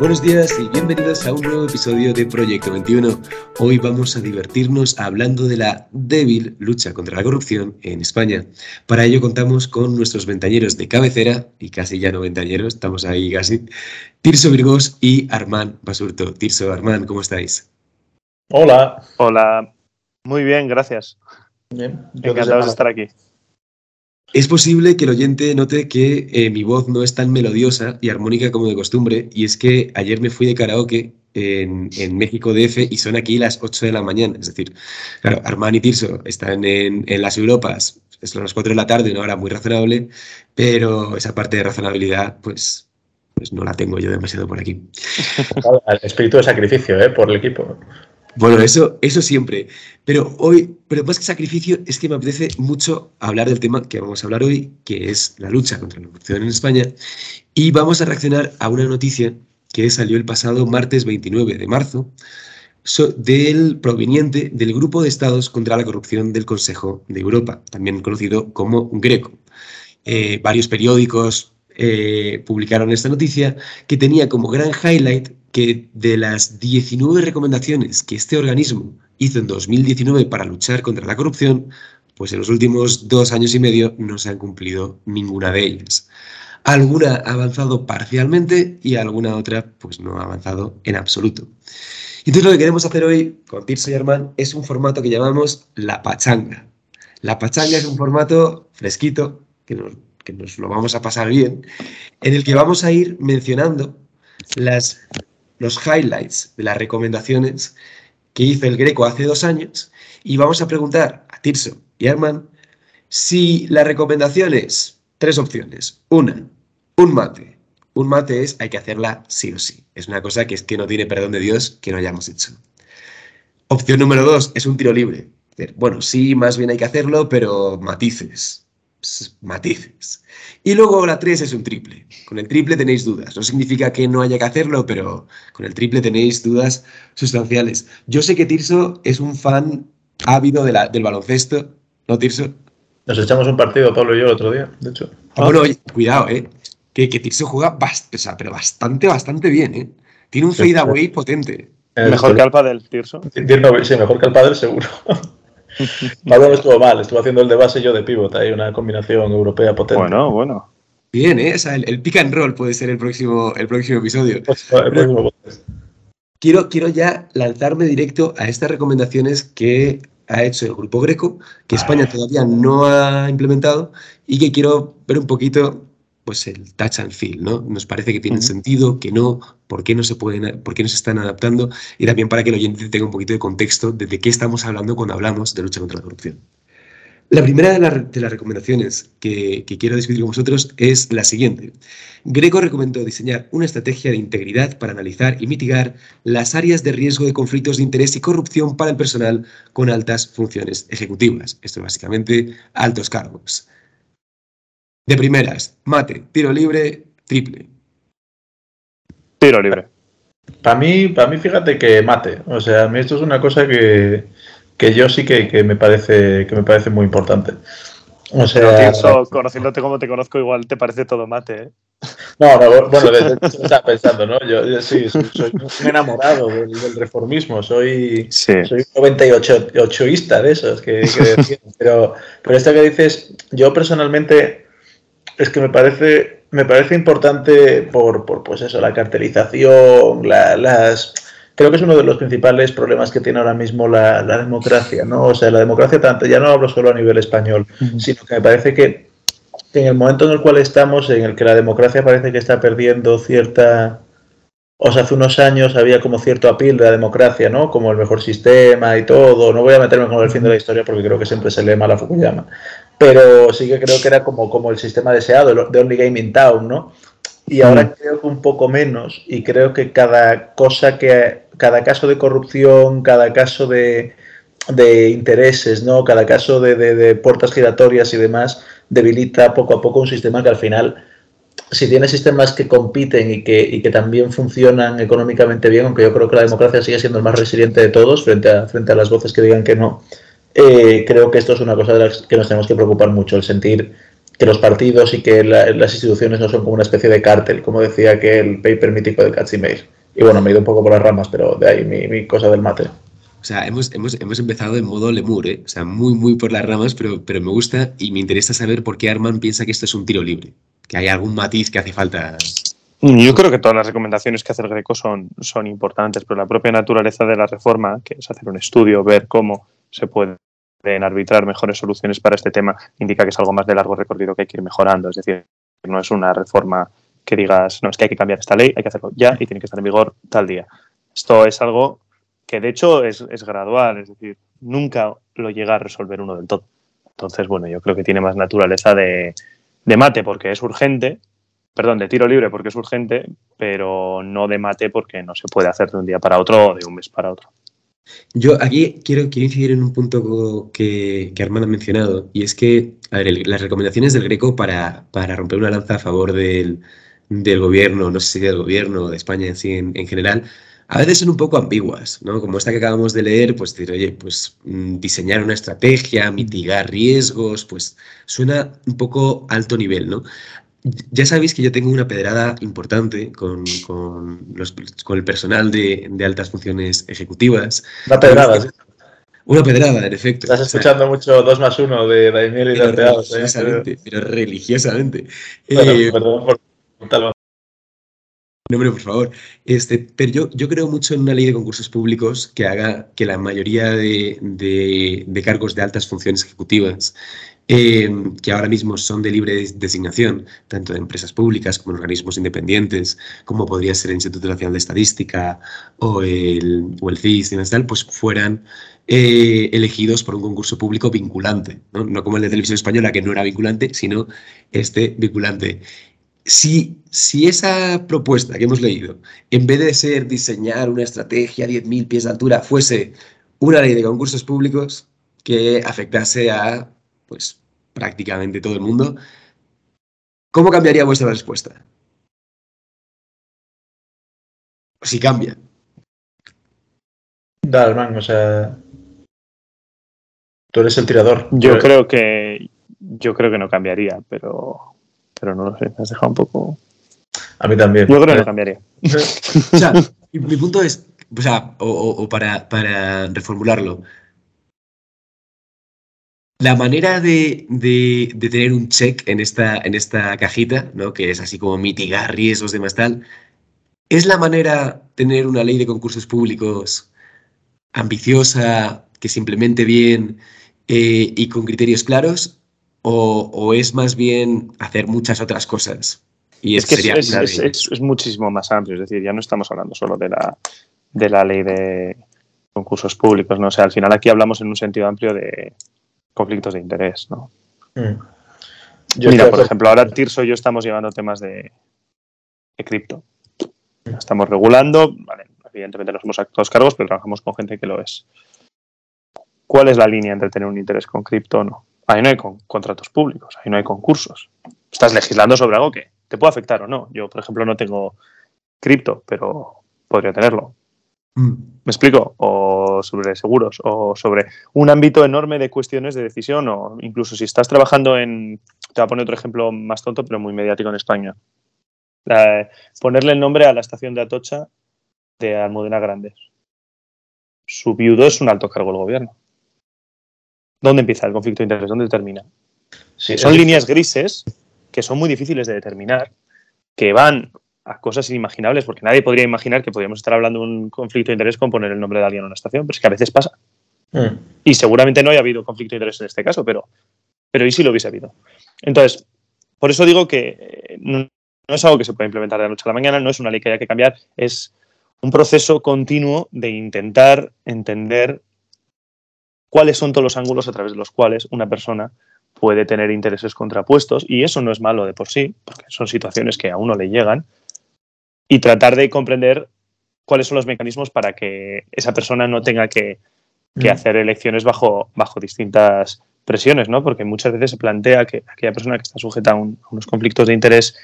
Buenos días y bienvenidos a un nuevo episodio de Proyecto 21. Hoy vamos a divertirnos hablando de la débil lucha contra la corrupción en España. Para ello contamos con nuestros ventañeros de cabecera, y casi ya no ventañeros, estamos ahí casi, Tirso Virgos y Armán Basurto. Tirso, Armán, ¿cómo estáis? Hola. Hola. Muy bien, gracias. Bien. Encantados de estar aquí. Es posible que el oyente note que eh, mi voz no es tan melodiosa y armónica como de costumbre, y es que ayer me fui de karaoke en, México DF y son aquí las 8 de la mañana. Es decir, claro, y Tirso están en, las Europas, son las 4 de la tarde, una hora muy razonable, pero esa parte de razonabilidad, pues, pues no la tengo yo demasiado por aquí. Espíritu de sacrificio, ¿eh? Por el equipo. Bueno, eso, eso siempre. Pero hoy, pero más que sacrificio, es que me apetece mucho hablar del tema que vamos a hablar hoy, que es la lucha contra la corrupción en España. Y vamos a reaccionar a una noticia que salió el pasado martes 29 de marzo, del proveniente del Grupo de Estados contra la Corrupción del Consejo de Europa, también conocido como Greco. Eh, varios periódicos eh, publicaron esta noticia que tenía como gran highlight que de las 19 recomendaciones que este organismo hizo en 2019 para luchar contra la corrupción, pues en los últimos dos años y medio no se han cumplido ninguna de ellas. Alguna ha avanzado parcialmente y alguna otra pues no ha avanzado en absoluto. Entonces lo que queremos hacer hoy con Tirso y Armán es un formato que llamamos la pachanga. La pachanga es un formato fresquito, que nos, que nos lo vamos a pasar bien, en el que vamos a ir mencionando las los highlights de las recomendaciones que hizo el Greco hace dos años y vamos a preguntar a Tirso y Herman si la recomendación es tres opciones. Una, un mate. Un mate es, hay que hacerla sí o sí. Es una cosa que es que no tiene perdón de Dios que no hayamos hecho. Opción número dos es un tiro libre. Bueno, sí, más bien hay que hacerlo, pero matices matices. Y luego la 3 es un triple. Con el triple tenéis dudas. No significa que no haya que hacerlo, pero con el triple tenéis dudas sustanciales. Yo sé que Tirso es un fan ávido de la, del baloncesto, ¿no, Tirso? Nos echamos un partido, Pablo y yo, el otro día, de hecho. Ah, bueno, cuidado, ¿eh? Que, que Tirso juega pero bastante, bastante bien, ¿eh? Tiene un fade away potente. mejor que Alpa del Tirso. Sí, mejor que Alpa del seguro. Pablo no estuvo mal, estuvo haciendo el de base y yo de pivot, hay una combinación europea potente. Bueno, bueno. Bien, ¿eh? el, pick and roll puede ser el próximo, el próximo episodio. Pues, quiero, quiero ya lanzarme directo a estas recomendaciones que ha hecho el Grupo Greco, que España todavía no ha implementado y que quiero ver un poquito pues el touch and feel, ¿no? Nos parece que tienen sentido, que no, por qué no se pueden, por qué no se están adaptando y también para que el oyente tenga un poquito de contexto de, de qué estamos hablando cuando hablamos de lucha contra la corrupción. La primera de, las recomendaciones que, que, quiero discutir con vosotros es la siguiente. Greco recomendó diseñar una estrategia de integridad para analizar y mitigar las áreas de riesgo de conflictos de interés y corrupción para el personal con altas funciones ejecutivas. Esto es básicamente altos cargos. De primeras, mate, tiro libre, triple. Tiro libre. Para mí, para mí, fíjate que mate. O sea, a mí esto es una cosa que, yo sí que, me parece, que me parece muy importante. O sea, conociéndote como te conozco, igual te parece todo mate, ¿eh? No, no, bueno, desde estaba pensando, ¿no? Yo, sí, soy, un enamorado del, reformismo, soy, soy un 98ista de esos que, que pero, pero esto que dices, yo personalmente es que me parece, me parece importante por, por pues eso, la cartelización, las... Creo que es uno de los principales problemas que tiene ahora mismo la, democracia, ¿no? O sea, la democracia tanto, ya no hablo solo a nivel español, sino que me parece que en el momento en el cual estamos, en el que la democracia parece que está perdiendo cierta... O sea, hace unos años había como cierto apil de la democracia, ¿no? Como el mejor sistema y todo. No voy a meterme con el fin de la historia porque creo que siempre se lee mal a Fukuyama pero sí que creo que era como, como el sistema deseado, de Only Game in Town, ¿no? Y ahora mm. creo que un poco menos, y creo que cada cosa que, cada caso de corrupción, cada caso de, de intereses, ¿no? Cada caso de, de, puertas giratorias y demás, debilita poco a poco un sistema que al final, si tiene sistemas que compiten y que, y que también funcionan económicamente bien, aunque yo creo que la democracia sigue siendo el más resiliente de todos frente a, frente a las voces que digan que no, eh, creo que esto es una cosa de la que nos tenemos que preocupar mucho, el sentir que los partidos y que las instituciones no son como una especie de cártel, como decía que el paper mítico de Katzimeir. Y bueno, me he ido un poco por las ramas, pero de ahí mi, cosa del mate. O sea, hemos, hemos, hemos, empezado en modo lemur, ¿eh? O sea, muy, muy por las ramas, pero, pero me gusta y me interesa saber por qué Arman piensa que esto es un tiro libre, que hay algún matiz que hace falta. Yo creo que todas las recomendaciones que hace el Greco son, son importantes, pero la propia naturaleza de la reforma, que es hacer un estudio, ver cómo se puede en arbitrar mejores soluciones para este tema indica que es algo más de largo recorrido que hay que ir mejorando. Es decir, no es una reforma que digas, no, es que hay que cambiar esta ley, hay que hacerlo ya y tiene que estar en vigor tal día. Esto es algo que de hecho es, gradual, es decir, nunca lo llega a resolver uno del todo. Entonces, bueno, yo creo que tiene más naturaleza de, de mate porque es urgente, perdón, de tiro libre porque es urgente, pero no de mate porque no se puede hacer de un día para otro o de un mes para otro. Yo aquí quiero, quiero incidir en un punto que, Armando ha mencionado, y es que, las recomendaciones del Greco para, para, romper una lanza a favor del, del, gobierno, no sé si del gobierno de España en sí en, general, a veces son un poco ambiguas, ¿no? Como esta que acabamos de leer, pues decir, oye, pues mm, diseñar una estrategia, mitigar riesgos, pues suena un poco alto nivel, ¿no? Ya sabéis que yo tengo una pedrada importante con, con, los, con el personal de, de, altas funciones ejecutivas. Una pedrada, Una pedrada, en efecto. Estás escuchando mucho 2 más 1 de Daimiel y pero religiosamente, ¿eh? pero religiosamente. eh, perdón por no, hombre, por favor. Este, pero yo, yo creo mucho en una ley de concursos públicos que haga que la mayoría de, de, de cargos de altas funciones ejecutivas Em, que ahora mismo son de libre designación, tanto de empresas públicas como de organismos independientes, como podría ser el Instituto Nacional de Estadística o el, o el CIS y tal, pues fueran eh, elegidos por un concurso público vinculante, ¿no? como el de Televisión Española, que no era vinculante, sino este vinculante. Si, si, esa propuesta que hemos leído, en vez de ser diseñar una estrategia a 10.000 pies de altura, fuese una ley de concursos públicos que afectase a pues, prácticamente todo el mundo. ¿Cómo cambiaría vuestra respuesta? Si cambia. Dalman, o sea. Tú eres el tirador. Yo creo que. Yo creo que no cambiaría, pero. Pero no lo sé, me has dejado un poco. A mí también. Yo creo que no cambiaría. o sea, mi, punto es. O sea, o, para, para reformularlo la manera de, tener un check en esta, en esta cajita, ¿no? que es así como mitigar riesgos de más tal, ¿es la manera tener una ley de concursos públicos ambiciosa, que se implemente bien eh, y con criterios claros? O, es más bien hacer muchas otras cosas? Y es que es, muchísimo más amplio, es decir, ya no estamos hablando solo de la, de la ley de concursos públicos, ¿no? O sea, al final aquí hablamos en un sentido amplio de, conflictos de interés, ¿no? Mm. Mira, por ejemplo, ahora Tirso y yo estamos llevando temas de, cripto. Estamos regulando, vale, evidentemente no somos actos cargos, pero trabajamos con gente que lo es. ¿Cuál es la línea entre tener un interés con cripto o no? Ahí no hay contratos públicos, ahí no hay concursos. Estás legislando sobre algo que te puede afectar o no. Yo, por ejemplo, no tengo cripto, pero podría tenerlo. Mm. ¿Me explico? O sobre seguros, o sobre un ámbito enorme de cuestiones de decisión, o incluso si estás trabajando en. Te voy a poner otro ejemplo más tonto, pero muy mediático en España. ponerle el nombre a la estación de Atocha de Almudena Grandes. Su viudo es un alto cargo del gobierno. ¿Dónde empieza el conflicto de interés? ¿Dónde termina? son líneas grises que son muy difíciles de determinar, que van a cosas inimaginables, porque nadie podría imaginar que podríamos estar hablando de un conflicto de interés con poner el nombre de alguien en una estación, pero es que a veces pasa. Mm. Y seguramente no haya habido conflicto de interés en este caso, pero, pero ¿y si lo hubiese habido? Entonces, por eso digo que eh, no, es algo que se puede implementar de la noche a la mañana, no es una ley que haya que cambiar, es un proceso continuo de intentar entender cuáles son todos los ángulos a través de los cuales una persona puede tener intereses contrapuestos y eso no es malo de por sí, porque son situaciones que a uno le llegan, y tratar de comprender cuáles son los mecanismos para que esa persona no tenga que, mm. hacer elecciones bajo, bajo distintas presiones, ¿no? Porque muchas veces se plantea que aquella persona que está sujeta a, unos conflictos de interés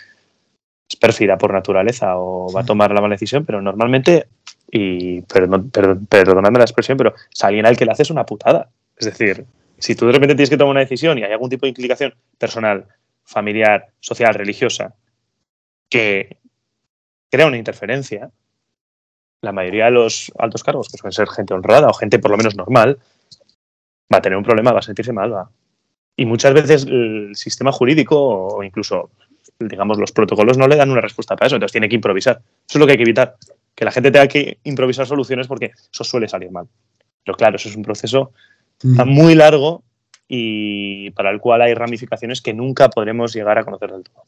es pérfida por naturaleza o va a tomar la mala decisión, pero normalmente, y perdón, perdonadme la expresión, pero es alguien al que le haces una putada. Es decir, si tú de repente tienes que tomar una decisión y hay algún tipo de implicación personal, familiar, social, religiosa, que crea una interferencia, la mayoría de los altos cargos, que suelen ser gente honrada o gente por lo menos normal, va a tener un problema, va a sentirse mal. Va. Y muchas veces el sistema jurídico o incluso, digamos, los protocolos no le dan una respuesta para eso, entonces tiene que improvisar. Eso es lo que hay que evitar, que la gente tenga que improvisar soluciones porque eso suele salir mal. Pero claro, eso es un proceso mm. muy largo y para el cual hay ramificaciones que nunca podremos llegar a conocer del todo.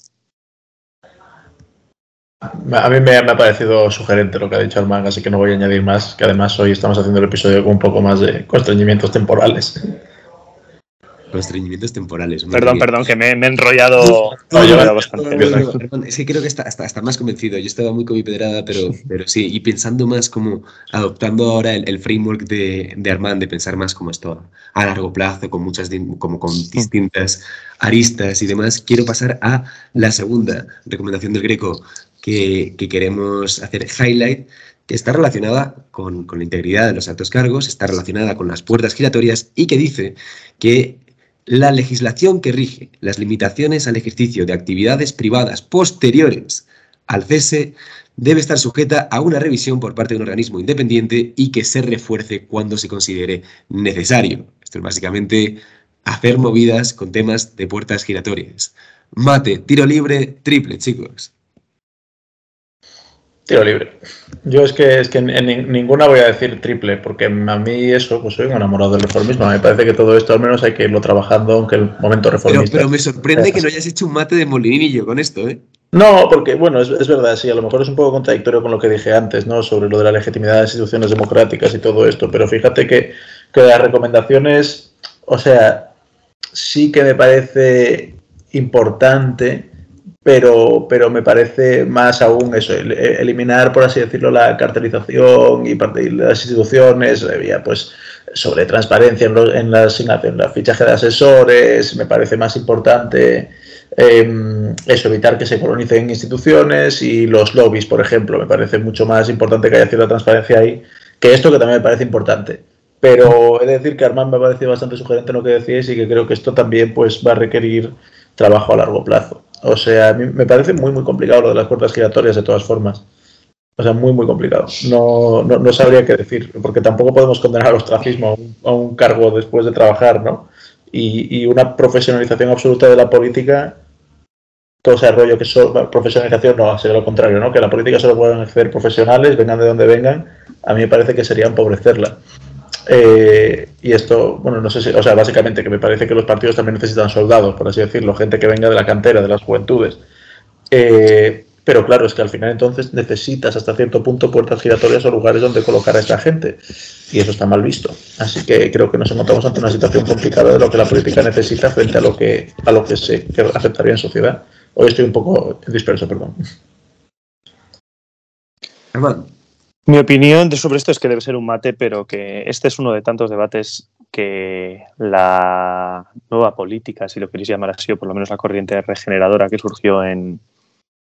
A mí me, ha parecido sugerente lo que ha dicho Armand, así que no voy a añadir más, que además hoy estamos haciendo el episodio con un poco más de constreñimientos temporales. Constreñimientos temporales. Perdón, perdón, que me, he enrollado, Es que creo que está, está, más convencido. Yo estaba muy con mi pedrada, pero, pero sí, y pensando más como adoptando ahora el, framework de, de, Armand, de pensar más como esto a largo plazo, con muchas como con distintas aristas y demás, quiero pasar a la segunda recomendación del Greco que, queremos hacer highlight, que está relacionada con, la integridad de los altos cargos, está relacionada con las puertas giratorias y que dice que la legislación que rige las limitaciones al ejercicio de actividades privadas posteriores al cese debe estar sujeta a una revisión por parte de un organismo independiente y que se refuerce cuando se considere necesario. Esto es básicamente hacer movidas con temas de puertas giratorias. Mate, tiro libre, triple, chicos. Tiro libre. Yo es que es que en, ninguna voy a decir triple, porque a mí eso, pues soy un enamorado del reformismo. Me parece que todo esto al menos hay que irlo trabajando, aunque el momento reformista. Pero, me sorprende que no hayas hecho un mate de molinillo con esto, ¿eh? No, porque, bueno, es, es, verdad, sí, a lo mejor es un poco contradictorio con lo que dije antes, ¿no? Sobre lo de la legitimidad de las instituciones democráticas y todo esto, pero fíjate que, que las recomendaciones, o sea, sí que me parece importante pero, pero me parece más aún eso, eliminar, por así decirlo, la cartelización y las instituciones, eh, pues sobre transparencia en, en, la asignación, la fichaje de asesores, me parece más importante em, eso, evitar que se colonicen instituciones y los lobbies, por ejemplo, me parece mucho más importante que haya cierta transparencia ahí que esto que también me parece importante. Pero he de decir que Armand me ha parecido bastante sugerente en lo que decíais y que creo que esto también pues, va a requerir trabajo a largo plazo. O sea, a mí me parece muy, muy complicado lo de las puertas giratorias de todas formas. O sea, muy, muy complicado. No, no, sabría qué decir, porque tampoco podemos condenar al ostracismo a un, cargo después de trabajar, ¿no? Y, una profesionalización absoluta de la política, todo ese rollo que es profesionalización no, sería lo contrario, ¿no? Que la política solo puedan hacer profesionales, vengan de donde vengan, a mí me parece que sería empobrecerla. Eh, y esto, bueno, no sé si, o sea, básicamente que me parece que los partidos también necesitan soldados, por así decirlo, gente que venga de la cantera, de las juventudes. Eh, pero claro, es que al final entonces necesitas hasta cierto punto puertas giratorias o lugares donde colocar a esta gente. Y eso está mal visto. Así que creo que nos encontramos ante una situación complicada de lo que la política necesita frente a lo que, a lo que se aceptaría en sociedad. Hoy estoy un poco disperso, perdón. Mi opinión sobre esto es que debe ser un mate, pero que este es uno de tantos debates que la nueva política, si lo queréis llamar así, o por lo menos la corriente regeneradora que surgió en,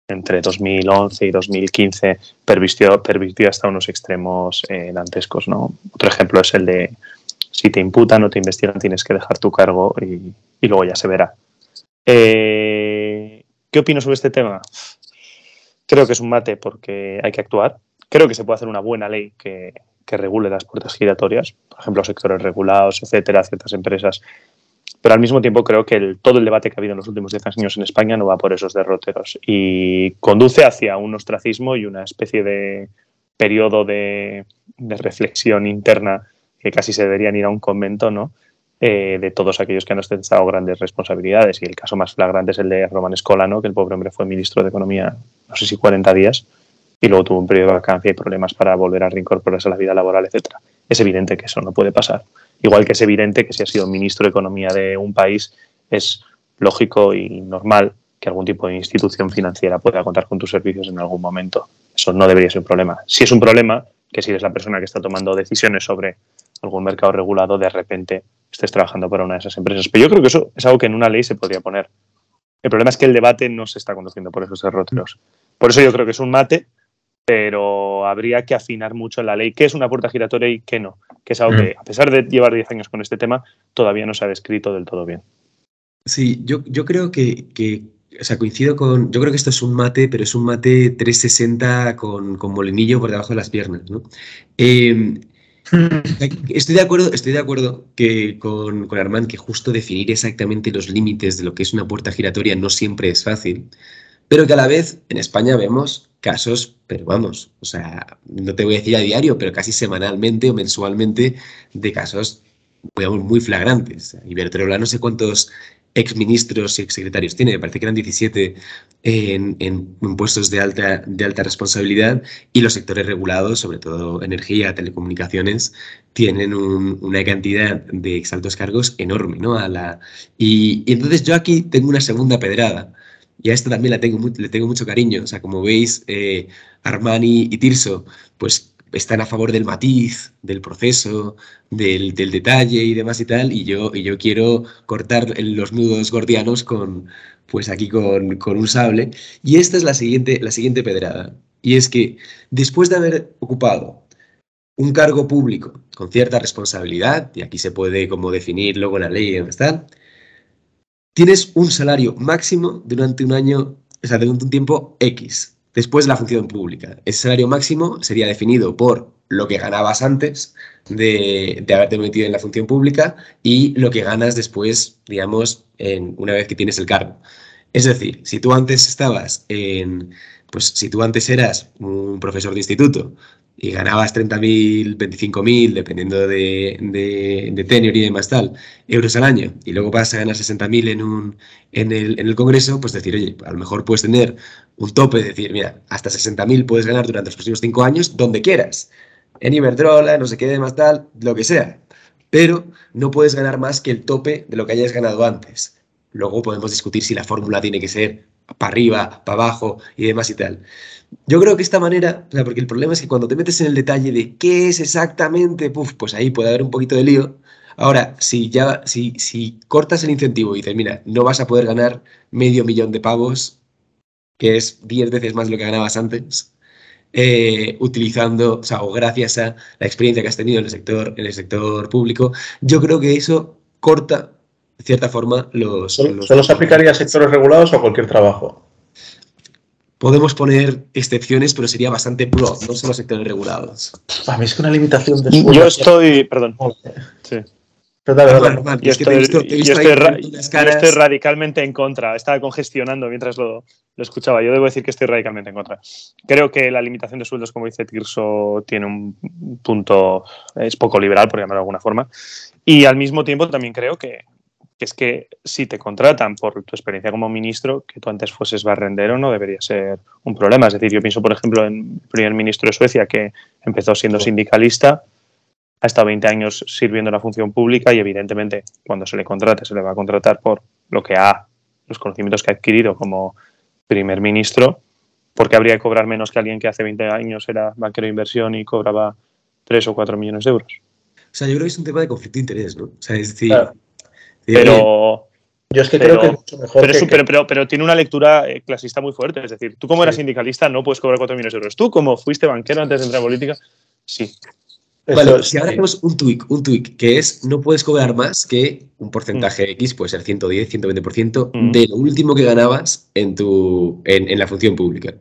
entre 2011 y 2015, pervirtió, hasta unos extremos eh, dantescos. ¿no? Otro ejemplo es el de si te imputan o te investigan, tienes que dejar tu cargo y, luego ya se verá. Eh, ¿Qué opino sobre este tema? Creo que es un mate porque hay que actuar Creo que se puede hacer una buena ley que, regule las puertas giratorias, por ejemplo, sectores regulados, etcétera, ciertas empresas. Pero al mismo tiempo creo que todo el debate que ha habido en los últimos 10 años en España no va por esos derroteros y conduce hacia un ostracismo y una especie de periodo de, reflexión interna que casi se deberían ir a un convento, ¿no? Eh, de todos aquellos que han ostentado grandes responsabilidades. Y el caso más flagrante es el de Roman Escolano, que el pobre hombre fue ministro de Economía, no sé si 40 días, y luego tuvo un periodo de vacancia y problemas para volver a reincorporarse a la vida laboral, etcétera. Es evidente que eso no puede pasar. Igual que es evidente que si ha sido ministro de Economía de un país, es lógico y normal que algún tipo de institución financiera pueda contar con tus servicios en algún momento. Eso no debería ser un problema. Si es un problema, que si eres la persona que está tomando decisiones sobre algún mercado regulado, de repente estés trabajando para una de esas empresas. Pero yo creo que eso es algo que en una ley se podría poner. El problema es que el debate no se está conduciendo por esos derroteros. Por eso yo creo que es un mate pero habría que afinar mucho la ley qué es una puerta giratoria y qué no, que es algo que, a pesar de llevar 10 años con este tema, todavía no se ha descrito del todo bien. Sí, yo, yo creo que, que, o sea, coincido con, yo creo que esto es un mate, pero es un mate 360 con, con molinillo por debajo de las piernas, ¿no? Eh, Estoy de acuerdo, estoy de acuerdo que con, con Armand que justo definir exactamente los límites de lo que es una puerta giratoria no siempre es fácil, pero que a la vez en España vemos casos, pero vamos, o sea, no te voy a decir a diario, pero casi semanalmente o mensualmente de casos digamos, muy flagrantes. Iberdrola no sé cuántos exministros y exsecretarios tiene, me parece que eran 17 en, en, puestos de alta, de alta responsabilidad y los sectores regulados, sobre todo energía, telecomunicaciones, tienen una cantidad de exaltos cargos enorme. ¿no? A y, entonces yo aquí tengo una segunda pedrada y a esta también la tengo, le tengo mucho cariño. O sea, como veis, eh, Armani y Tirso, pues están a favor del matiz, del proceso, del, detalle y demás y tal, y yo, y yo quiero cortar los nudos gordianos con, pues aquí con, un sable. Y esta es la siguiente, la siguiente pedrada, y es que después de haber ocupado un cargo público con cierta responsabilidad, y aquí se puede como definir luego la ley y tal, tienes un salario máximo durante un año, o sea, durante un tiempo X, Después la función pública. Ese salario máximo sería definido por lo que ganabas antes de, haberte metido en la función pública y lo que ganas después, digamos, en, una vez que tienes el cargo. Es decir, si tú antes estabas en, pues si tú antes eras un profesor de instituto y ganabas 30.000, 25.000, dependiendo de, de, de, y demás tal, euros al año, y luego vas a ganar 60.000 en, un, en, el, en el Congreso, pues decir, oye, a lo mejor puedes tener un tope, de decir, mira, hasta 60.000 puedes ganar durante los próximos 5 años, donde quieras, en Iberdrola, no sé qué demás tal, lo que sea, pero no puedes ganar más que el tope de lo que hayas ganado antes. Luego podemos discutir si la fórmula tiene que ser para arriba, para abajo y demás y tal. Yo creo que esta manera, porque el problema es que cuando te metes en el detalle de qué es exactamente, pues ahí puede haber un poquito de lío. Ahora, si ya, si, si cortas el incentivo y dices, mira, no vas a poder ganar medio millón de pavos, que es 10 veces más lo que ganabas antes, eh, utilizando, o sea, o gracias a la experiencia que has tenido en el sector, en el sector público, yo creo que eso corta, de cierta forma, los... ¿Solo, se aplicaría a sectores regulados o a cualquier trabajo? podemos poner excepciones, pero sería bastante pro, no solo sectores regulados. A mí es que una limitación de Yo estoy, perdón. Sí. Yo estoy radicalmente en contra. Estaba congestionando mientras lo, lo, escuchaba. Yo debo decir que estoy radicalmente en contra. Creo que la limitación de sueldos, como dice Tirso, tiene un punto, es poco liberal, por llamarlo de alguna forma. Y al mismo tiempo también creo que, que es que si te contratan por tu experiencia como ministro, que tú antes fueses barrendero no debería ser un problema. Es decir, yo pienso, por ejemplo, en el primer ministro de Suecia que empezó siendo sindicalista, ha estado 20 años sirviendo en la función pública y evidentemente cuando se le contrate se le va a contratar por lo que ha, los conocimientos que ha adquirido como primer ministro, porque habría que cobrar menos que alguien que hace 20 años era banquero de inversión y cobraba 3 o 4 millones de euros. O sea, yo creo que es un tema de conflicto de interés, ¿no? O sea, es decir, pero. Yo es que creo que es mucho mejor. Pero, pero, tiene una lectura eh, clasista muy fuerte. Es decir, tú como eras sindicalista no puedes cobrar 4 millones de euros. Tú, como fuiste banquero antes de entrar en política, sí. Bueno, si ahora hacemos un tweak, un tweak, que es no puedes cobrar más que un porcentaje mm. X, puede ser 110, 120% mm. de lo último que ganabas en, tu, en, la función pública.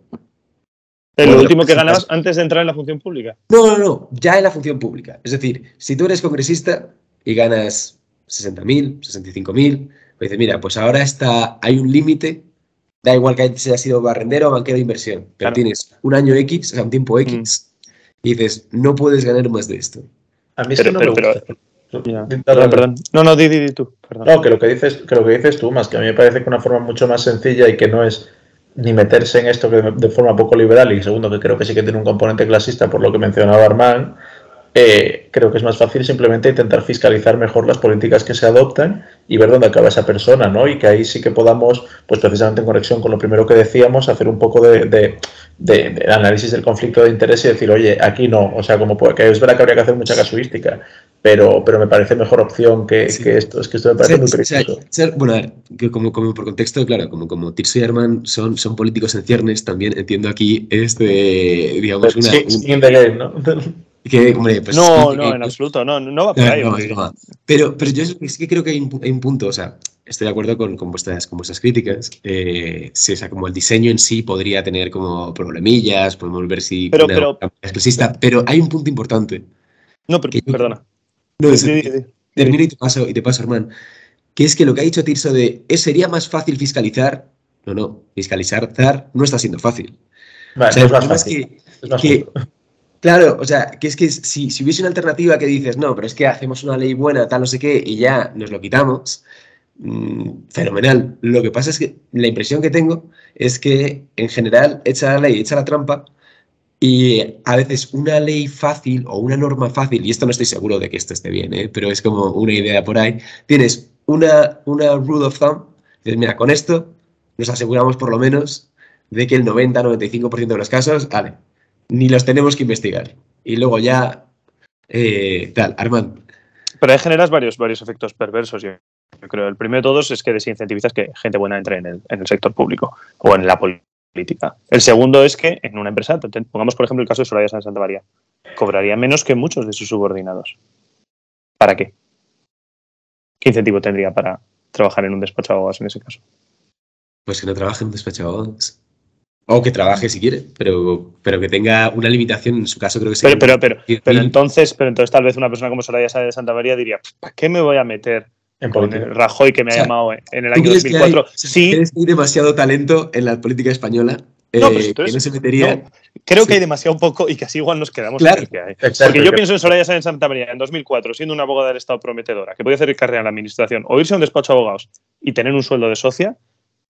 ¿En lo último que ganabas antes de entrar en la función pública? No, no, no, ya en la función pública. Es decir, si tú eres congresista y ganas 60.000, 65.000. Pues dices, mira, pues ahora está, hay un límite, da igual que haya sido barrendero o banquero de inversión, pero tienes un año X, o sea, un tiempo X, mm. y dices, no puedes ganar más de esto. A mí pero, no pero, Perdón, perdón. No, no, di, di, tú. No, que lo que, dices, que lo que dices tú, más que a mí me parece que una forma mucho más sencilla y que no es ni meterse en esto que de forma poco liberal y segundo que creo que sí que tiene un componente clasista por lo que mencionaba Armand, eh, creo que es más fácil simplemente intentar fiscalizar mejor las políticas que se adoptan y ver dónde acaba esa persona, ¿no? Y que ahí sí que podamos, pues precisamente en conexión con lo primero que decíamos, hacer un poco de, análisis del conflicto de interés y decir, oye, aquí no, o sea, como que es verdad que habría que hacer mucha casuística, pero, pero me parece mejor opción que, esto, es que esto me parece muy peligroso. bueno, a ver, que como, como, por contexto, claro, como, como Tirso y Herman son, son políticos en ciernes, también entiendo aquí este, digamos, una... Sí, un, game, ¿no? Pues, no, no, en absoluto, no, no va por ahí. Pero, pero yo sí que creo que hay un, punto, o sea, estoy de acuerdo con, con, vuestras, con vuestras críticas. Eh, sí, o sea, como el diseño en sí podría tener como problemillas, podemos ver si pero, pero, es pero hay un punto importante. No, pero, perdona. No, termino y te paso, y te paso, hermano. Que es que lo que ha dicho Tirso de ¿es, sería más fácil fiscalizar. No, no, fiscalizar no está siendo fácil. o sea, es más fácil. que, Claro, o sea, que es que si, si, hubiese una alternativa que dices, no, pero es que hacemos una ley buena, tal, no sé qué, y ya nos lo quitamos, mmm, fenomenal. Lo que pasa es que la impresión que tengo es que en general echa la ley, echa la trampa, y a veces una ley fácil o una norma fácil, y esto no estoy seguro de que esto esté bien, ¿eh? pero es como una idea por ahí, tienes una, una rule of thumb, dices, mira, con esto nos aseguramos por lo menos de que el 90-95% de los casos, vale, ni los tenemos que investigar. Y luego ya, eh, tal, Armand. Pero ahí generas varios, varios efectos perversos, yo, creo. El primero de todos es que desincentivizas que gente buena entre en el, en el sector público o en la política. El segundo es que en una empresa, pongamos por ejemplo el caso de Soraya San Santa María, cobraría menos que muchos de sus subordinados. ¿Para qué? ¿Qué incentivo tendría para trabajar en un despacho de abogados en ese caso? Pues que no trabaje en un despacho de abogados. O que trabaje si quiere, pero, pero que tenga una limitación, en su caso creo que sí. Pero, pero, pero, entonces, pero entonces tal vez una persona como Soraya de Santa María diría, ¿para qué me voy a meter con el Rajoy que me ha llamado en el año 2004? sí. ¿Crees que hay demasiado talento en la política española? No, pues eh, que no se metería. creo que hay demasiado poco y que así igual nos quedamos claro. que hay. Porque yo pienso en Soraya de Santa María en 2004, siendo una abogada del Estado prometedora, que podía hacer carrera en la administración, o irse a un despacho de abogados y tener un sueldo de socia,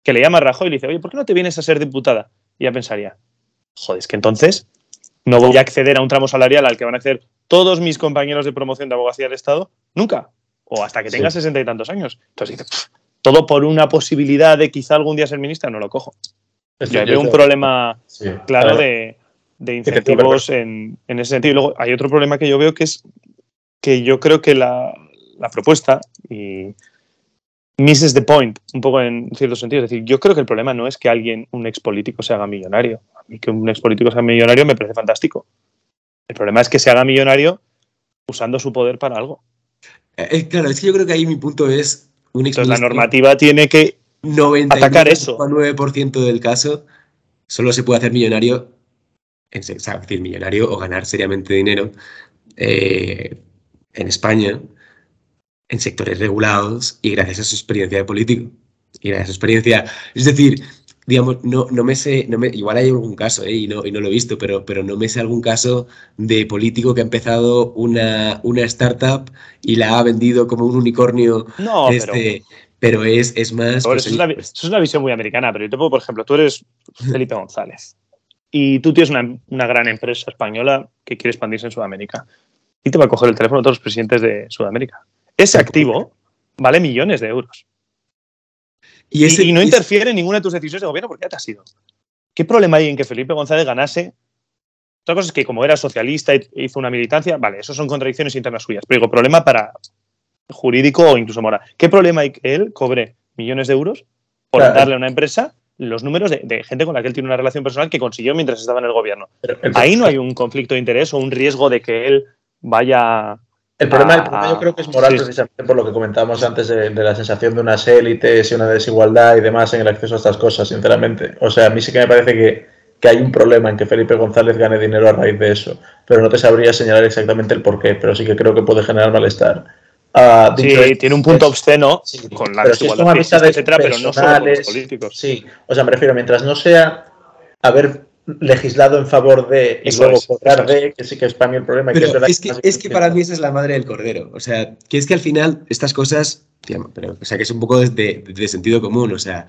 que le llama a Rajoy y le dice, oye, ¿por qué no te vienes a ser diputada? Y ya pensaría, joder, es que entonces no voy a acceder a un tramo salarial al que van a acceder todos mis compañeros de promoción de abogacía del Estado, nunca, o hasta que tenga sesenta y tantos años. Entonces dice, todo por una posibilidad de quizá algún día ser ministra, no lo cojo. Yo veo un problema claro de, incentivos en, ese sentido. Y luego hay otro problema que yo veo que es que yo creo que la, la propuesta, y misses the point, un poco en cierto sentido. Es decir, yo creo que el problema no es que alguien, un ex político, se haga millonario. A mí que un ex político sea millonario me parece fantástico. El problema es que se haga millonario usando su poder para algo. Eh, eh, claro, es que yo creo que ahí mi punto es un Entonces, la normativa tiene que atacar eso. 9% del caso solo se puede hacer millonario, en, o sea, decir, millonario o ganar seriamente dinero eh, en España en sectores regulados y gracias a su experiencia de político. Y gracias a su experiencia. Es decir, digamos, no, no me sé, no me, igual hay algún caso, ¿eh? y, no, y no lo he visto, pero, pero no me sé algún caso de político que ha empezado una, una startup y la ha vendido como un unicornio. No, este, pero, es, es más. Pues, eso, es una, visión muy americana, pero yo te puedo, por ejemplo, tú eres Felipe González y tú tienes una, una gran empresa española que quiere expandirse en Sudamérica y te va a coger el teléfono a todos los presidentes de Sudamérica ese activo vale millones de euros. Y, no interfiere en ninguna de tus decisiones de gobierno porque ya te has ido. ¿Qué problema hay en que Felipe González ganase? Otra cosa es que como era socialista y hizo una militancia, vale, eso son contradicciones internas suyas. Pero digo, problema para jurídico o incluso moral. ¿Qué problema hay que él cobre millones de euros por darle a una empresa los números de, gente con la que él tiene una relación personal que consiguió mientras estaba en el gobierno? Ahí no hay un conflicto de interés o un riesgo de que él vaya el problema, yo ah, creo que es moral precisamente por lo que comentábamos antes de, la sensación de unas élites y una desigualdad y demás en el acceso a estas cosas, sinceramente. O sea, a mí sí que me parece que, que, hay un problema en que Felipe González gane dinero a raíz de eso, pero no te sabría señalar exactamente el porqué, pero sí que creo que puede generar malestar. Uh, sí, tiene un punto obsceno con la desigualdad, etcétera, pero no solo los políticos. Sí, o sea, me refiero, mientras no sea haber legislado en favor de y luego cobrar de, que sí que es para mí el problema. Pero es, que, es que para mí esa es la madre del cordero. O sea, que es que al final estas cosas, pero, o sea, que es un poco de, de, sentido común. O sea,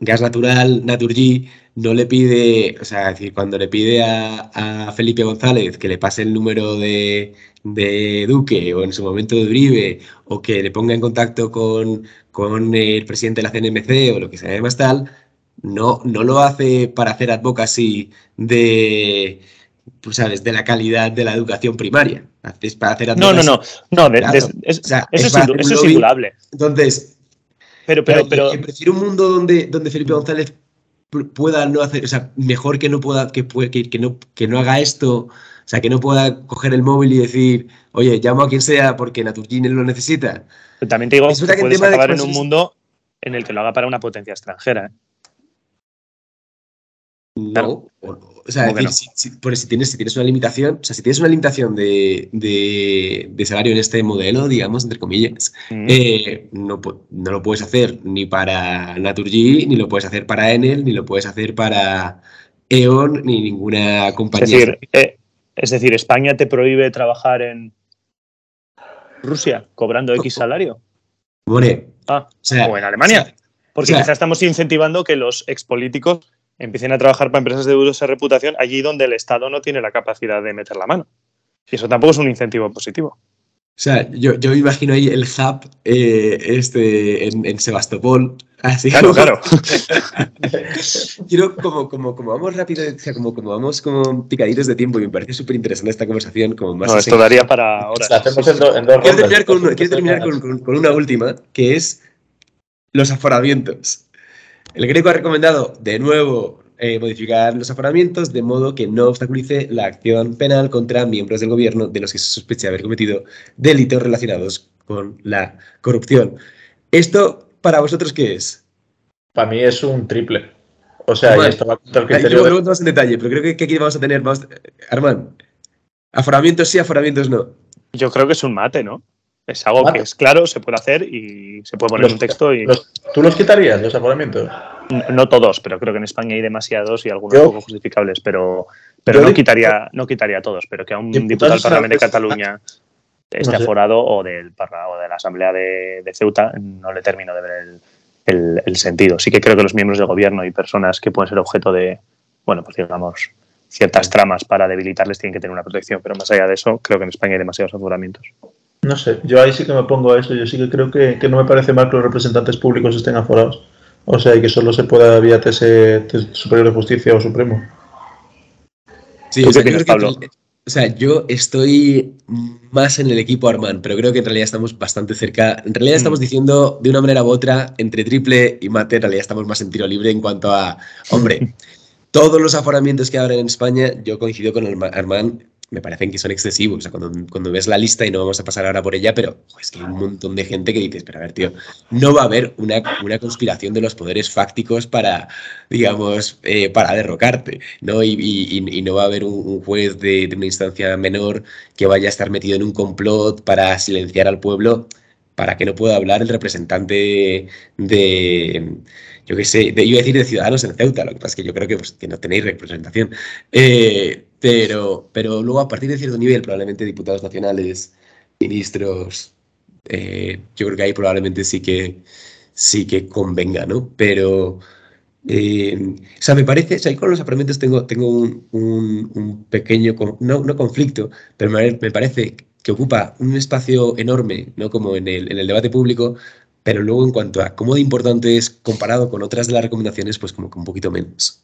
gas natural, Naturgy, no le pide, o sea, decir, cuando le pide a, a, Felipe González que le pase el número de, de, Duque o en su momento de Uribe o que le ponga en contacto con, con el presidente de la CNMC o lo que sea más tal, no, no lo hace para hacer advocacy de, pues, ¿sabes? de la calidad de la educación primaria. Es para hacer No, no, no. no eso, es, indudable. Entonces, pero, pero, pero, prefiero un mundo donde, donde Felipe González pueda no hacer, o sea, mejor que no pueda, que, que, que, no, que no haga esto, o sea, que no pueda coger el móvil y decir, oye, llamo a quien sea porque Naturgine lo necesita. también te digo, que puedes acabar en un mundo en el que lo haga para una potencia extranjera. ¿eh? No, o, sea, si, tienes, si tienes una limitación, o sea, si tienes una limitación de, de, salario en este modelo, digamos, entre comillas, eh, no, no, lo puedes hacer ni para Naturgy, ni lo puedes hacer para Enel, ni lo puedes hacer para E.ON, ni ninguna compañía. Es decir, eh, es decir, España te prohíbe trabajar en Rusia cobrando X salario. Bueno, ah, o, en Alemania. Porque quizás estamos incentivando que los expolíticos empiecen a trabajar para empresas de dudosa reputación allí donde el Estado no tiene la capacidad de meter la mano. Y eso tampoco es un incentivo positivo. O sea, yo, yo me imagino ahí el hub eh, este, en, Sebastopol. Así claro, claro. Quiero, como, como, como vamos rápido, o sea, como, como vamos como picaditos de tiempo y me parece súper interesante esta conversación. Como más no, esto daría para ahora. quiero terminar, con, quiero terminar con, con, una última, que es los aforamientos. El Greco ha recomendado de nuevo eh, modificar los aforamientos de modo que no obstaculice la acción penal contra miembros del gobierno de los que se sospecha haber cometido delitos relacionados con la corrupción. ¿Esto para vosotros qué es? Para mí es un triple. O sea, ya esto va contra el criterio. Yo pregunto más en detalle, pero creo que, aquí vamos a tener más. Armand, aforamientos sí, aforamientos no. Yo creo que es un mate, ¿no? Es algo que es claro, se puede hacer y se puede poner un texto y. ¿Tú los quitarías, los aforamientos? No, todos, pero creo que en España hay demasiados y algunos poco justificables, pero, pero no, quitaría, no quitaría todos, pero que a un diputado del Parlamento de Cataluña esté aforado o del o de la Asamblea de, Ceuta no le termino de ver el, sentido. Sí que creo que los miembros del gobierno y personas que pueden ser objeto de, bueno, pues digamos, ciertas tramas para debilitarles tienen que tener una protección, pero más allá de eso, creo que en España hay demasiados aforamientos. No sé, yo ahí sí que me pongo a eso. Yo sí que creo que, no me parece mal que los representantes públicos estén aforados. O sea, y que solo se pueda vía TS, Superior de Justicia o Supremo. Sí, o sea, yo estoy más en el equipo Arman, pero creo que en realidad estamos bastante cerca. En realidad estamos mm. diciendo de una manera u otra, entre triple y mate, en realidad estamos más en tiro libre en cuanto a, hombre, todos los aforamientos que habrá en España, yo coincido con Arman, me parecen que son excesivos. O sea, cuando, cuando, ves la lista, y no vamos a pasar ahora por ella, pero es que hay un montón de gente que dices, pero a ver, tío, no va a haber una, una conspiración de los poderes fácticos para, digamos, eh, para derrocarte, ¿no? Y, y, no va a haber un, juez de, de, una instancia menor que vaya a estar metido en un complot para silenciar al pueblo para que no pueda hablar el representante de yo qué sé, de, iba a decir de ciudadanos en Ceuta, lo que pasa es que yo creo que, pues, que no tenéis representación. Eh, pero, pero luego, a partir de cierto nivel, probablemente diputados nacionales, ministros, eh, yo creo que ahí probablemente sí que, sí que convenga, ¿no? Pero, eh, o sea, me parece, o sea, con los apartamentos tengo, tengo un, un, pequeño, no, no, conflicto, pero me, parece que ocupa un espacio enorme, ¿no? Como en el, debate público, pero luego en cuanto a cómo de importante es comparado con otras de las recomendaciones, pues como que un poquito menos.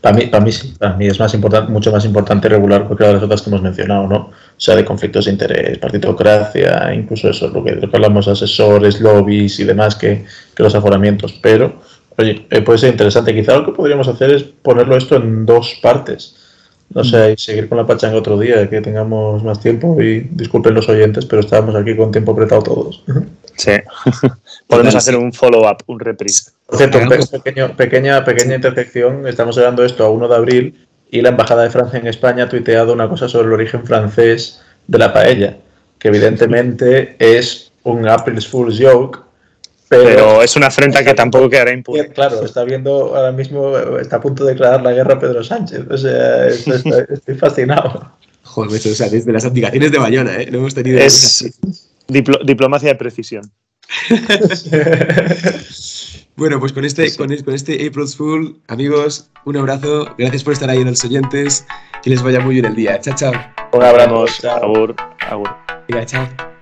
Para mí, para mí sí, para mí es más importante, mucho más importante regular cualquiera de las otras que hemos mencionado, ¿no? O sea, de conflictos de interés, partitocracia, incluso eso, lo que, hablamos, asesores, lobbies y demás, que, que los aforamientos. Pero, oye, eh, puede ser interesante. Quizá lo que podríamos hacer es ponerlo esto en dos partes. No sé, y seguir con la pachanga otro día, que tengamos más tiempo. Y disculpen los oyentes, pero estábamos aquí con tiempo apretado todos. Sí. Podemos hacer un follow-up, un reprise. Por cierto, pequeña, pequeña intersección. Estamos hablando esto a 1 de abril y la Embajada de Francia en España ha tuiteado una cosa sobre el origen francés de la paella, que evidentemente es un April's Fool's joke, pero, es una afrenta que tampoco quedará impune. Claro, está viendo ahora mismo, está a punto de declarar la guerra a Pedro Sánchez. O sea, estoy, fascinado. Joder, o sea, desde las abdicaciones de Bayona, ¿eh? No hemos tenido. Es diplomacia de precisión. bueno, pues con este, con, este April's Fool, amigos, un abrazo. Gracias por estar ahí en los oyentes. Que les vaya muy bien el día. Chao, chao. Un abrazo. Agur. Agur. Venga, chao.